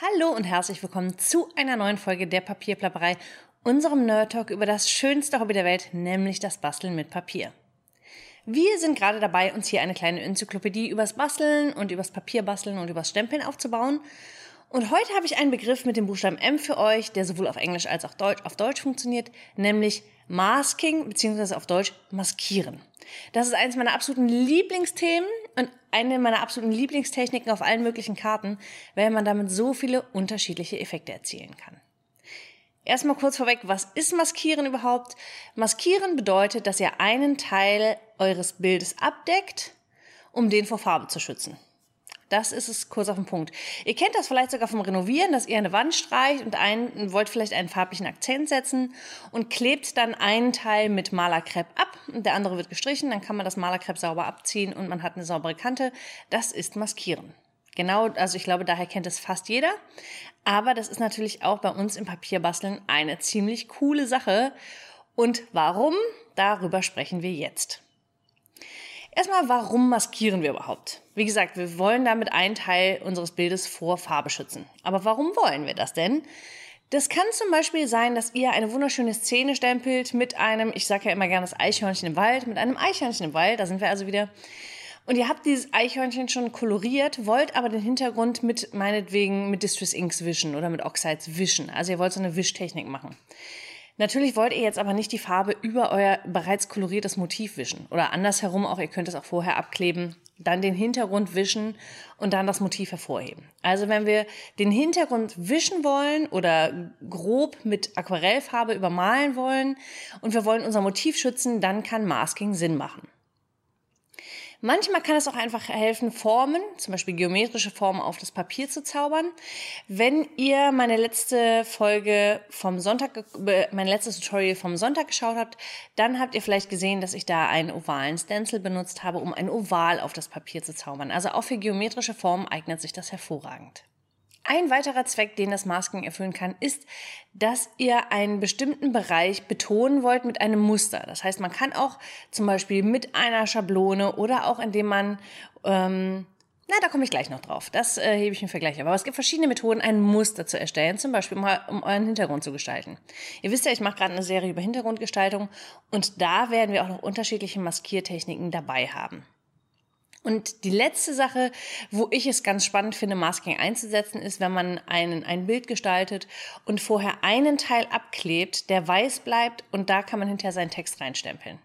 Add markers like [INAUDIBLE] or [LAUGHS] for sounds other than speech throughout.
Hallo und herzlich willkommen zu einer neuen Folge der Papierplapperei, unserem Nerd Talk über das schönste Hobby der Welt, nämlich das Basteln mit Papier. Wir sind gerade dabei, uns hier eine kleine Enzyklopädie übers Basteln und übers Papierbasteln und übers Stempeln aufzubauen. Und heute habe ich einen Begriff mit dem Buchstaben M für euch, der sowohl auf Englisch als auch Deutsch, auf Deutsch funktioniert, nämlich Masking bzw. auf Deutsch maskieren. Das ist eines meiner absoluten Lieblingsthemen und eine meiner absoluten Lieblingstechniken auf allen möglichen Karten, weil man damit so viele unterschiedliche Effekte erzielen kann. Erstmal kurz vorweg, was ist Maskieren überhaupt? Maskieren bedeutet, dass ihr einen Teil eures Bildes abdeckt, um den vor Farbe zu schützen. Das ist es kurz auf den Punkt. Ihr kennt das vielleicht sogar vom Renovieren, dass ihr eine Wand streicht und einen, wollt vielleicht einen farblichen Akzent setzen und klebt dann einen Teil mit Malerkrepp ab und der andere wird gestrichen. Dann kann man das Malerkrepp sauber abziehen und man hat eine saubere Kante. Das ist Maskieren. Genau, also ich glaube, daher kennt es fast jeder. Aber das ist natürlich auch bei uns im Papierbasteln eine ziemlich coole Sache. Und warum? Darüber sprechen wir jetzt. Erstmal, warum maskieren wir überhaupt? Wie gesagt, wir wollen damit einen Teil unseres Bildes vor Farbe schützen. Aber warum wollen wir das denn? Das kann zum Beispiel sein, dass ihr eine wunderschöne Szene stempelt mit einem, ich sage ja immer gerne das Eichhörnchen im Wald, mit einem Eichhörnchen im Wald, da sind wir also wieder. Und ihr habt dieses Eichhörnchen schon koloriert, wollt aber den Hintergrund mit meinetwegen mit Distress Inks wischen oder mit Oxides wischen. Also ihr wollt so eine Wischtechnik machen. Natürlich wollt ihr jetzt aber nicht die Farbe über euer bereits koloriertes Motiv wischen. Oder andersherum auch, ihr könnt es auch vorher abkleben, dann den Hintergrund wischen und dann das Motiv hervorheben. Also wenn wir den Hintergrund wischen wollen oder grob mit Aquarellfarbe übermalen wollen und wir wollen unser Motiv schützen, dann kann Masking Sinn machen. Manchmal kann es auch einfach helfen, Formen, zum Beispiel geometrische Formen auf das Papier zu zaubern. Wenn ihr meine letzte Folge vom Sonntag, mein letztes Tutorial vom Sonntag geschaut habt, dann habt ihr vielleicht gesehen, dass ich da einen ovalen Stencil benutzt habe, um ein Oval auf das Papier zu zaubern. Also auch für geometrische Formen eignet sich das hervorragend. Ein weiterer Zweck, den das Masking erfüllen kann, ist, dass ihr einen bestimmten Bereich betonen wollt mit einem Muster. Das heißt, man kann auch zum Beispiel mit einer Schablone oder auch indem man, ähm, na, da komme ich gleich noch drauf. Das äh, hebe ich im Vergleich. Aber es gibt verschiedene Methoden, ein Muster zu erstellen, zum Beispiel mal, um euren Hintergrund zu gestalten. Ihr wisst ja, ich mache gerade eine Serie über Hintergrundgestaltung und da werden wir auch noch unterschiedliche Maskiertechniken dabei haben. Und die letzte Sache, wo ich es ganz spannend finde, Masking einzusetzen, ist, wenn man einen, ein Bild gestaltet und vorher einen Teil abklebt, der weiß bleibt und da kann man hinterher seinen Text reinstempeln.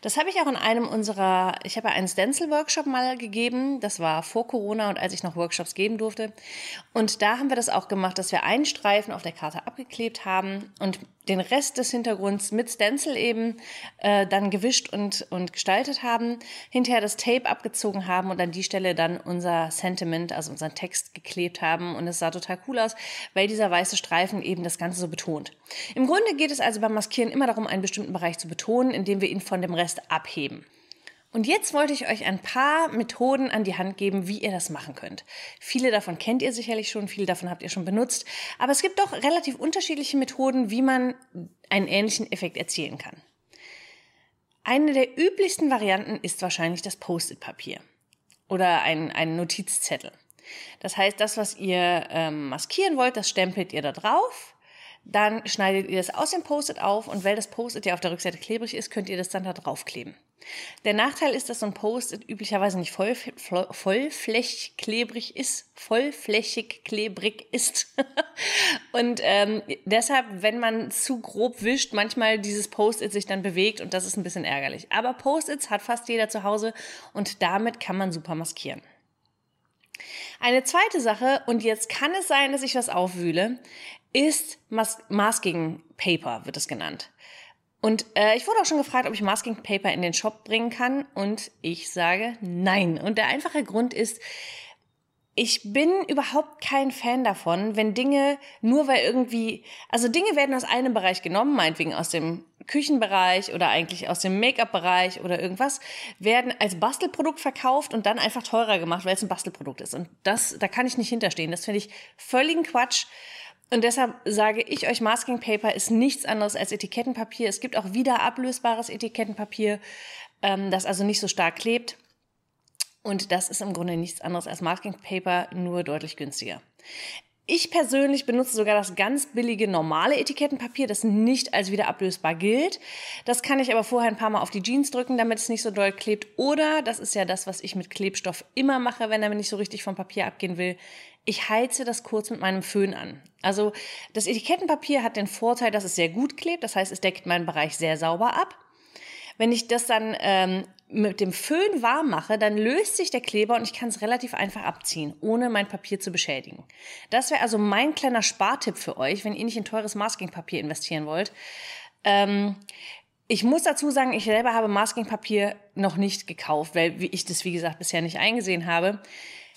Das habe ich auch in einem unserer, ich habe einen Stencil-Workshop mal gegeben, das war vor Corona und als ich noch Workshops geben durfte. Und da haben wir das auch gemacht, dass wir einen Streifen auf der Karte abgeklebt haben und den Rest des Hintergrunds mit Stencil eben äh, dann gewischt und, und gestaltet haben, hinterher das Tape abgezogen haben und an die Stelle dann unser Sentiment, also unseren Text geklebt haben und es sah total cool aus, weil dieser weiße Streifen eben das Ganze so betont. Im Grunde geht es also beim Maskieren immer darum, einen bestimmten Bereich zu betonen, indem wir ihn von dem Rest abheben. Und jetzt wollte ich euch ein paar Methoden an die Hand geben, wie ihr das machen könnt. Viele davon kennt ihr sicherlich schon, viele davon habt ihr schon benutzt, aber es gibt doch relativ unterschiedliche Methoden, wie man einen ähnlichen Effekt erzielen kann. Eine der üblichsten Varianten ist wahrscheinlich das Post-it-Papier oder ein, ein Notizzettel. Das heißt, das, was ihr ähm, maskieren wollt, das stempelt ihr da drauf dann schneidet ihr das aus dem Post-it auf und weil das Post-it ja auf der Rückseite klebrig ist, könnt ihr das dann da draufkleben. Der Nachteil ist, dass so ein Post-it üblicherweise nicht voll, vollflächig klebrig ist, vollflächig klebrig ist. [LAUGHS] und ähm, deshalb, wenn man zu grob wischt, manchmal dieses Post-it sich dann bewegt und das ist ein bisschen ärgerlich. Aber Post-its hat fast jeder zu Hause und damit kann man super maskieren. Eine zweite Sache, und jetzt kann es sein, dass ich was aufwühle, ist Mas Masking Paper, wird es genannt. Und äh, ich wurde auch schon gefragt, ob ich Masking Paper in den Shop bringen kann. Und ich sage nein. Und der einfache Grund ist, ich bin überhaupt kein Fan davon, wenn Dinge nur weil irgendwie, also Dinge werden aus einem Bereich genommen, meinetwegen aus dem Küchenbereich oder eigentlich aus dem Make-up-Bereich oder irgendwas, werden als Bastelprodukt verkauft und dann einfach teurer gemacht, weil es ein Bastelprodukt ist. Und das, da kann ich nicht hinterstehen. Das finde ich völligen Quatsch. Und deshalb sage ich euch, Masking Paper ist nichts anderes als Etikettenpapier. Es gibt auch wieder ablösbares Etikettenpapier, ähm, das also nicht so stark klebt. Und das ist im Grunde nichts anderes als Masking Paper, nur deutlich günstiger. Ich persönlich benutze sogar das ganz billige normale Etikettenpapier, das nicht als wieder ablösbar gilt. Das kann ich aber vorher ein paar Mal auf die Jeans drücken, damit es nicht so doll klebt. Oder, das ist ja das, was ich mit Klebstoff immer mache, wenn er mir nicht so richtig vom Papier abgehen will, ich heize das kurz mit meinem Föhn an. Also das Etikettenpapier hat den Vorteil, dass es sehr gut klebt, das heißt, es deckt meinen Bereich sehr sauber ab. Wenn ich das dann ähm, mit dem Föhn warm mache, dann löst sich der Kleber und ich kann es relativ einfach abziehen, ohne mein Papier zu beschädigen. Das wäre also mein kleiner Spartipp für euch, wenn ihr nicht in teures Maskingpapier investieren wollt. Ähm, ich muss dazu sagen, ich selber habe Maskingpapier noch nicht gekauft, weil ich das, wie gesagt, bisher nicht eingesehen habe.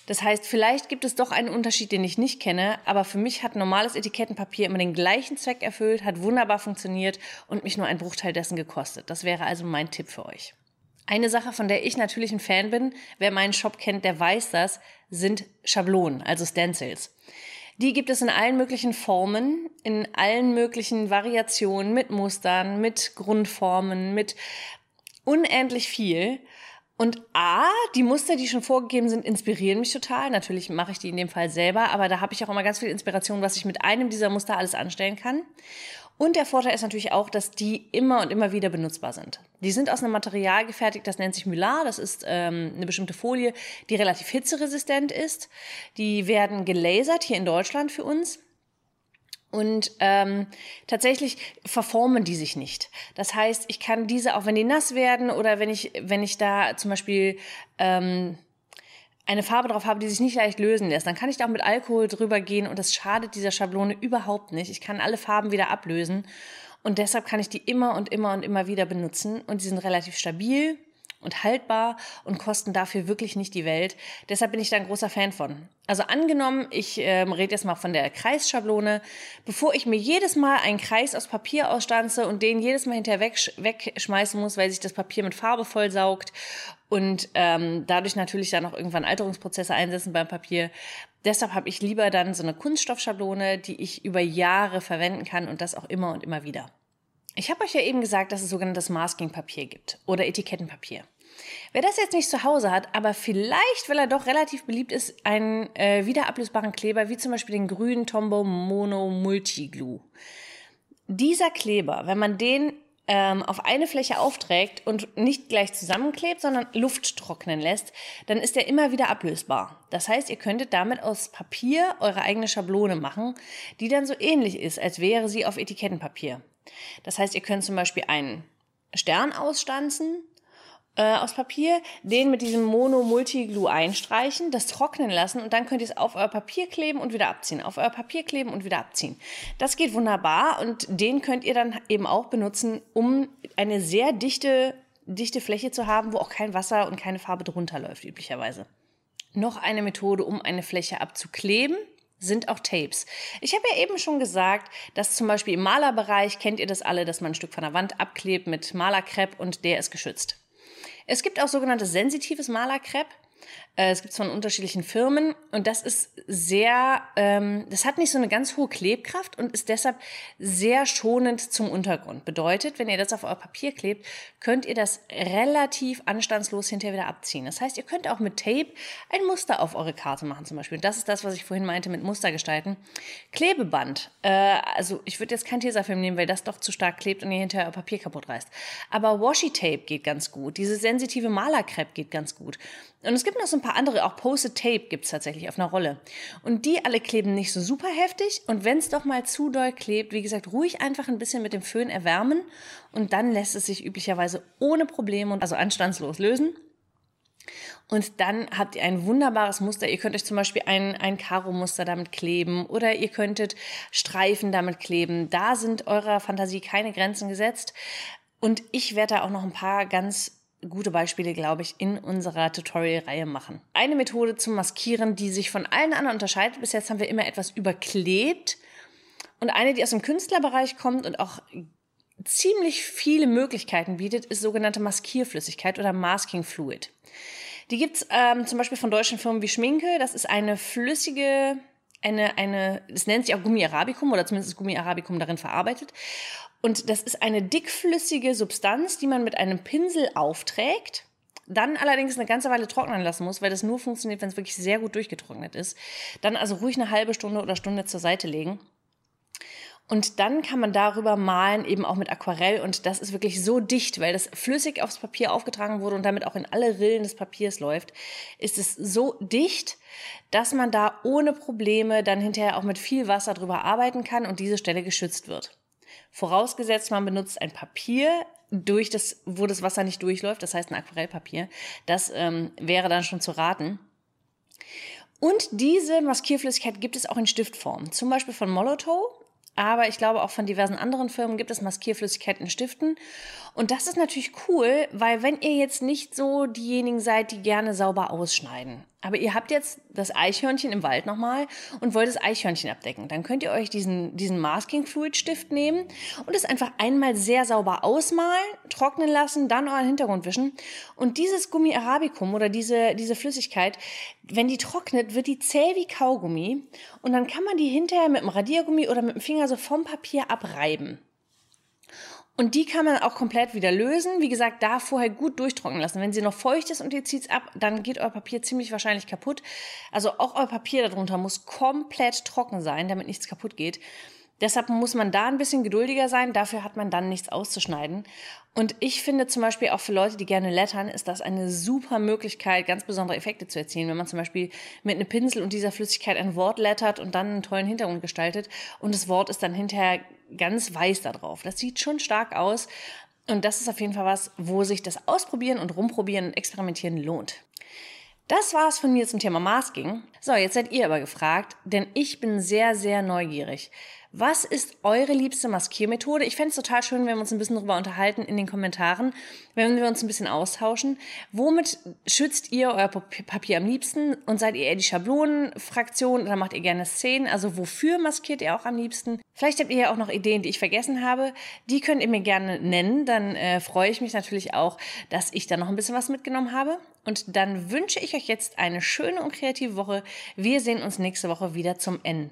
Das heißt, vielleicht gibt es doch einen Unterschied, den ich nicht kenne, aber für mich hat normales Etikettenpapier immer den gleichen Zweck erfüllt, hat wunderbar funktioniert und mich nur ein Bruchteil dessen gekostet. Das wäre also mein Tipp für euch. Eine Sache, von der ich natürlich ein Fan bin, wer meinen Shop kennt, der weiß das, sind Schablonen, also Stencils. Die gibt es in allen möglichen Formen, in allen möglichen Variationen, mit Mustern, mit Grundformen, mit unendlich viel. Und A, die Muster, die schon vorgegeben sind, inspirieren mich total. Natürlich mache ich die in dem Fall selber, aber da habe ich auch immer ganz viel Inspiration, was ich mit einem dieser Muster alles anstellen kann. Und der Vorteil ist natürlich auch, dass die immer und immer wieder benutzbar sind. Die sind aus einem Material gefertigt, das nennt sich Mylar. Das ist ähm, eine bestimmte Folie, die relativ hitzeresistent ist. Die werden gelasert hier in Deutschland für uns. Und ähm, tatsächlich verformen die sich nicht. Das heißt, ich kann diese, auch wenn die nass werden oder wenn ich, wenn ich da zum Beispiel ähm, eine Farbe drauf habe, die sich nicht leicht lösen lässt, dann kann ich da auch mit Alkohol drüber gehen und das schadet dieser Schablone überhaupt nicht. Ich kann alle Farben wieder ablösen und deshalb kann ich die immer und immer und immer wieder benutzen und die sind relativ stabil und haltbar und kosten dafür wirklich nicht die Welt. Deshalb bin ich da ein großer Fan von. Also angenommen, ich ähm, rede jetzt mal von der Kreisschablone, bevor ich mir jedes Mal einen Kreis aus Papier ausstanze und den jedes Mal hinterher wegsch wegschmeißen muss, weil sich das Papier mit Farbe vollsaugt und ähm, dadurch natürlich dann auch irgendwann Alterungsprozesse einsetzen beim Papier. Deshalb habe ich lieber dann so eine Kunststoffschablone, die ich über Jahre verwenden kann und das auch immer und immer wieder. Ich habe euch ja eben gesagt, dass es sogenanntes Masking-Papier gibt oder Etikettenpapier. Wer das jetzt nicht zu Hause hat, aber vielleicht, weil er doch relativ beliebt ist, einen äh, wiederablösbaren Kleber, wie zum Beispiel den grünen Tombow Mono Multi Glue. Dieser Kleber, wenn man den ähm, auf eine Fläche aufträgt und nicht gleich zusammenklebt, sondern Luft trocknen lässt, dann ist er immer wieder ablösbar. Das heißt, ihr könntet damit aus Papier eure eigene Schablone machen, die dann so ähnlich ist, als wäre sie auf Etikettenpapier. Das heißt, ihr könnt zum Beispiel einen Stern ausstanzen äh, aus Papier, den mit diesem Mono-Multi-Glue einstreichen, das trocknen lassen und dann könnt ihr es auf euer Papier kleben und wieder abziehen, auf euer Papier kleben und wieder abziehen. Das geht wunderbar und den könnt ihr dann eben auch benutzen, um eine sehr dichte, dichte Fläche zu haben, wo auch kein Wasser und keine Farbe drunter läuft, üblicherweise. Noch eine Methode, um eine Fläche abzukleben, sind auch Tapes. Ich habe ja eben schon gesagt, dass zum Beispiel im Malerbereich kennt ihr das alle, dass man ein Stück von der Wand abklebt mit Malerkrepp und der ist geschützt. Es gibt auch sogenanntes sensitives Malerkrepp. Äh, es gibt es von unterschiedlichen Firmen und das ist sehr, ähm, das hat nicht so eine ganz hohe Klebkraft und ist deshalb sehr schonend zum Untergrund. Bedeutet, wenn ihr das auf euer Papier klebt, könnt ihr das relativ anstandslos hinterher wieder abziehen. Das heißt, ihr könnt auch mit Tape ein Muster auf eure Karte machen zum Beispiel. Das ist das, was ich vorhin meinte mit Muster gestalten. Klebeband. Äh, also ich würde jetzt kein Tesafilm nehmen, weil das doch zu stark klebt und ihr hinterher euer Papier kaputt reißt. Aber Washi Tape geht ganz gut. Diese sensitive Malerkrepp geht ganz gut. Und es gibt noch so ein paar andere, auch Posted Tape gibt es tatsächlich auf einer Rolle. Und die alle kleben nicht so super heftig. Und wenn es doch mal zu doll klebt, wie gesagt, ruhig einfach ein bisschen mit dem Föhn erwärmen. Und dann lässt es sich üblicherweise ohne Probleme und also anstandslos lösen. Und dann habt ihr ein wunderbares Muster. Ihr könnt euch zum Beispiel ein, ein Karo-Muster damit kleben oder ihr könntet Streifen damit kleben. Da sind eurer Fantasie keine Grenzen gesetzt. Und ich werde da auch noch ein paar ganz gute Beispiele, glaube ich, in unserer Tutorial-Reihe machen. Eine Methode zum Maskieren, die sich von allen anderen unterscheidet. Bis jetzt haben wir immer etwas überklebt. Und eine, die aus dem Künstlerbereich kommt und auch ziemlich viele Möglichkeiten bietet, ist sogenannte Maskierflüssigkeit oder Masking Fluid. Die gibt's ähm, zum Beispiel von deutschen Firmen wie Schminke. Das ist eine flüssige, eine, eine, es nennt sich auch Gummi Arabicum oder zumindest ist Gummi Arabicum darin verarbeitet. Und das ist eine dickflüssige Substanz, die man mit einem Pinsel aufträgt Dann allerdings eine ganze Weile trocknen lassen muss, weil das nur funktioniert, wenn es wirklich sehr gut durchgetrocknet ist. Dann also ruhig eine halbe Stunde oder Stunde zur Seite legen. Und dann kann man darüber malen, eben auch mit Aquarell. Und das ist wirklich so dicht, weil das flüssig aufs Papier aufgetragen wurde und damit auch in alle Rillen des Papiers läuft, ist es so dicht, dass man da ohne Probleme dann hinterher auch mit viel Wasser drüber arbeiten kann und diese Stelle geschützt wird. Vorausgesetzt, man benutzt ein Papier, durch das, wo das Wasser nicht durchläuft, das heißt ein Aquarellpapier. Das ähm, wäre dann schon zu raten. Und diese Maskierflüssigkeit gibt es auch in Stiftform, zum Beispiel von Molotow aber ich glaube auch von diversen anderen Firmen gibt es Maskierflüssigkeit in Stiften. Und das ist natürlich cool, weil wenn ihr jetzt nicht so diejenigen seid, die gerne sauber ausschneiden, aber ihr habt jetzt das Eichhörnchen im Wald nochmal und wollt das Eichhörnchen abdecken, dann könnt ihr euch diesen, diesen Masking Fluid Stift nehmen und es einfach einmal sehr sauber ausmalen, trocknen lassen, dann euren Hintergrund wischen. Und dieses Gummi Arabicum oder diese, diese Flüssigkeit, wenn die trocknet, wird die zäh wie Kaugummi und dann kann man die hinterher mit dem Radiergummi oder mit dem Finger so vom Papier abreiben. Und die kann man auch komplett wieder lösen. Wie gesagt, da vorher gut durchtrocknen lassen. Wenn sie noch feucht ist und ihr zieht's ab, dann geht euer Papier ziemlich wahrscheinlich kaputt. Also auch euer Papier darunter muss komplett trocken sein, damit nichts kaputt geht. Deshalb muss man da ein bisschen geduldiger sein. Dafür hat man dann nichts auszuschneiden. Und ich finde zum Beispiel auch für Leute, die gerne lettern, ist das eine super Möglichkeit, ganz besondere Effekte zu erzielen. Wenn man zum Beispiel mit einem Pinsel und dieser Flüssigkeit ein Wort lettert und dann einen tollen Hintergrund gestaltet und das Wort ist dann hinterher ganz weiß da drauf. Das sieht schon stark aus. Und das ist auf jeden Fall was, wo sich das Ausprobieren und Rumprobieren und Experimentieren lohnt. Das war's von mir zum Thema Masking. So, jetzt seid ihr aber gefragt, denn ich bin sehr, sehr neugierig. Was ist eure liebste Maskiermethode? Ich fände es total schön, wenn wir uns ein bisschen darüber unterhalten in den Kommentaren, wenn wir uns ein bisschen austauschen. Womit schützt ihr euer Papier am liebsten? Und seid ihr eher die Schablonenfraktion oder macht ihr gerne Szenen? Also wofür maskiert ihr auch am liebsten? Vielleicht habt ihr ja auch noch Ideen, die ich vergessen habe. Die könnt ihr mir gerne nennen. Dann äh, freue ich mich natürlich auch, dass ich da noch ein bisschen was mitgenommen habe. Und dann wünsche ich euch jetzt eine schöne und kreative Woche. Wir sehen uns nächste Woche wieder zum N.